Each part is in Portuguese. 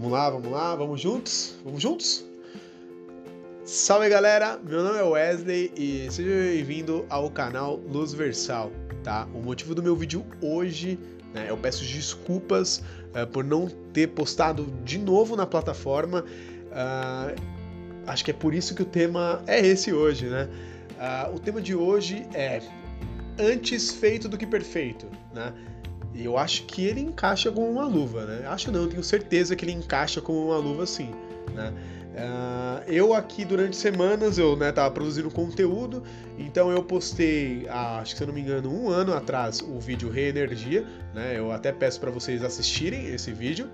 Vamos lá, vamos lá, vamos juntos? Vamos juntos? Salve galera, meu nome é Wesley e seja bem-vindo ao canal Luz Versal, tá? O motivo do meu vídeo hoje, né, eu peço desculpas uh, por não ter postado de novo na plataforma, uh, acho que é por isso que o tema é esse hoje, né? Uh, o tema de hoje é antes feito do que perfeito, né? E eu acho que ele encaixa como uma luva, né? Acho não, tenho certeza que ele encaixa como uma luva sim, né? Uh, eu aqui durante semanas eu né, tava produzindo conteúdo, então eu postei, ah, acho que se eu não me engano, um ano atrás o vídeo Reenergia, né? Eu até peço para vocês assistirem esse vídeo.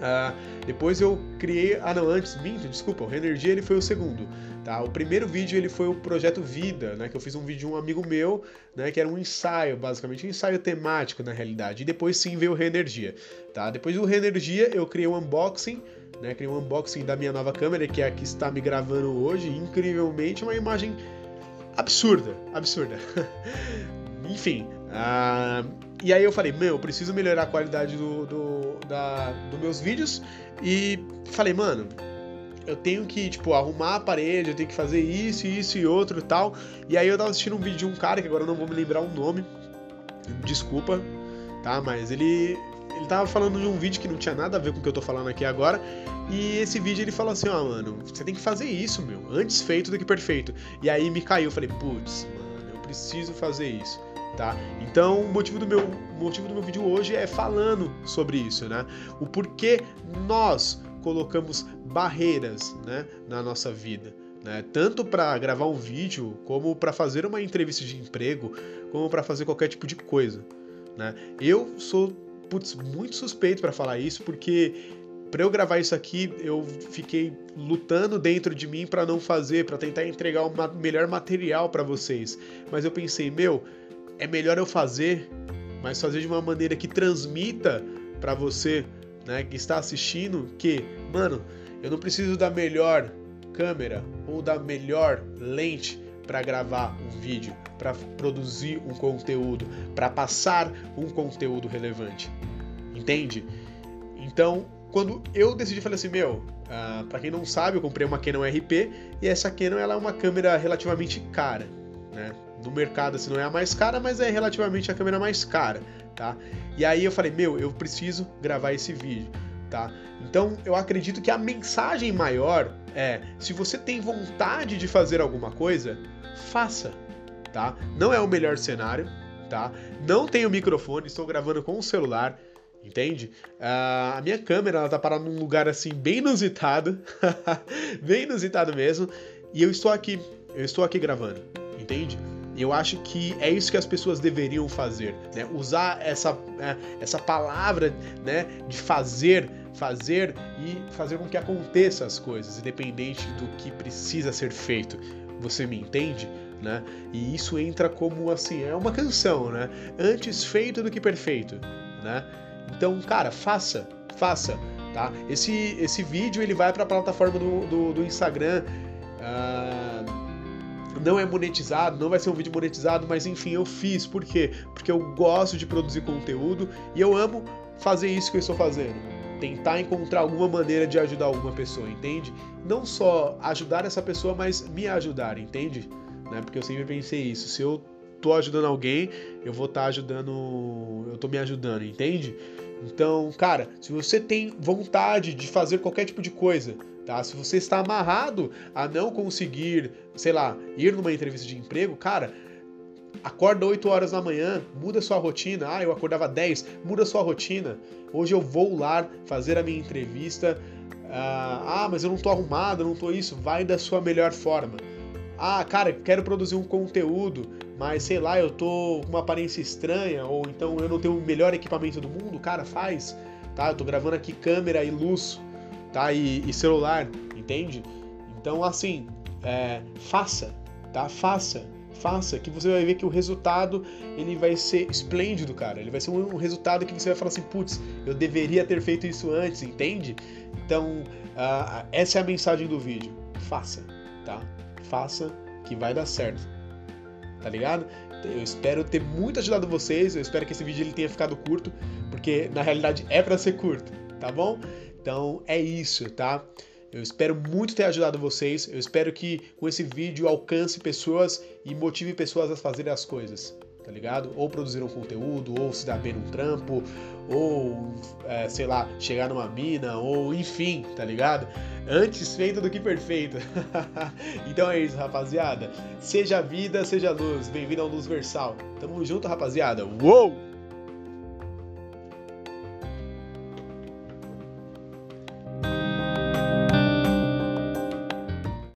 Uh, depois eu criei, ah não, antes, minto, desculpa, o Reenergia ele foi o segundo. Tá? O primeiro vídeo ele foi o projeto Vida, né, que eu fiz um vídeo de um amigo meu, né, que era um ensaio, basicamente um ensaio temático na realidade. E depois sim veio o Reenergia, tá? Depois do Reenergia eu criei um unboxing, né, criei um unboxing da minha nova câmera, que é a que está me gravando hoje, incrivelmente uma imagem absurda, absurda. Enfim, uh, e aí eu falei, meu, eu preciso melhorar a qualidade do, do, da, dos meus vídeos e falei, mano, eu tenho que, tipo, arrumar a parede, eu tenho que fazer isso, isso e outro tal. E aí eu tava assistindo um vídeo de um cara, que agora eu não vou me lembrar o nome, desculpa, tá? Mas ele, ele tava falando de um vídeo que não tinha nada a ver com o que eu tô falando aqui agora. E esse vídeo ele falou assim, ó, oh, mano, você tem que fazer isso, meu, antes feito do que perfeito. E aí me caiu, eu falei, putz, mano, preciso fazer isso. Tá? Então, o motivo do meu o motivo do meu vídeo hoje é falando sobre isso, né? O porquê nós colocamos barreiras né, na nossa vida. Né? Tanto para gravar um vídeo, como para fazer uma entrevista de emprego, como para fazer qualquer tipo de coisa. Né? Eu sou putz, muito suspeito para falar isso, porque para eu gravar isso aqui, eu fiquei lutando dentro de mim para não fazer, para tentar entregar o melhor material para vocês. Mas eu pensei, meu, é melhor eu fazer, mas fazer de uma maneira que transmita para você né, que está assistindo que, mano, eu não preciso da melhor câmera ou da melhor lente para gravar um vídeo, para produzir um conteúdo, para passar um conteúdo relevante. Entende? Então, quando eu decidi, falei assim, meu, uh, ah, para quem não sabe, eu comprei uma Canon RP e essa Canon ela é uma câmera relativamente cara, né? No mercado assim não é a mais cara, mas é relativamente a câmera mais cara tá? E aí eu falei, meu, eu preciso gravar esse vídeo, tá? Então eu acredito que a mensagem maior é: se você tem vontade de fazer alguma coisa, faça, tá? Não é o melhor cenário, tá? Não tenho microfone, estou gravando com o celular. Entende? Uh, a minha câmera ela tá parada num lugar assim bem inusitado, bem inusitado mesmo, e eu estou aqui, eu estou aqui gravando, entende? Eu acho que é isso que as pessoas deveriam fazer, né? Usar essa, é, essa palavra, né, de fazer, fazer e fazer com que aconteça as coisas, independente do que precisa ser feito. Você me entende? Né? E isso entra como assim, é uma canção, né? Antes feito do que perfeito, né? Então, cara, faça, faça, tá? Esse, esse vídeo ele vai para a plataforma do, do, do Instagram. Uh não é monetizado, não vai ser um vídeo monetizado, mas enfim, eu fiz. Por quê? Porque eu gosto de produzir conteúdo e eu amo fazer isso que eu estou fazendo. Tentar encontrar alguma maneira de ajudar alguma pessoa, entende? Não só ajudar essa pessoa, mas me ajudar, entende? Né? Porque eu sempre pensei isso. Se eu tô ajudando alguém, eu vou estar tá ajudando. Eu tô me ajudando, entende? Então, cara, se você tem vontade de fazer qualquer tipo de coisa, Tá? Se você está amarrado a não conseguir, sei lá, ir numa entrevista de emprego, cara, acorda 8 horas da manhã, muda sua rotina. Ah, eu acordava 10, muda sua rotina. Hoje eu vou lá fazer a minha entrevista. Ah, ah mas eu não tô arrumado, não tô isso. Vai da sua melhor forma. Ah, cara, quero produzir um conteúdo, mas sei lá, eu tô com uma aparência estranha, ou então eu não tenho o melhor equipamento do mundo. Cara, faz. Tá? Eu tô gravando aqui câmera e luz tá? E, e celular, entende? Então, assim, é, faça, tá? Faça, faça, que você vai ver que o resultado ele vai ser esplêndido, cara. Ele vai ser um, um resultado que você vai falar assim, putz, eu deveria ter feito isso antes, entende? Então, uh, essa é a mensagem do vídeo. Faça, tá? Faça que vai dar certo. Tá ligado? Eu espero ter muito ajudado vocês. Eu espero que esse vídeo ele tenha ficado curto, porque na realidade é para ser curto, tá bom? Então é isso, tá? Eu espero muito ter ajudado vocês. Eu espero que com esse vídeo alcance pessoas e motive pessoas a fazerem as coisas, tá ligado? Ou produzir um conteúdo, ou se dar bem num trampo, ou é, sei lá, chegar numa mina, ou enfim, tá ligado? Antes feito do que perfeito. então é isso, rapaziada. Seja vida, seja luz. Bem-vindo ao Luz Versal. Tamo junto, rapaziada. Uou!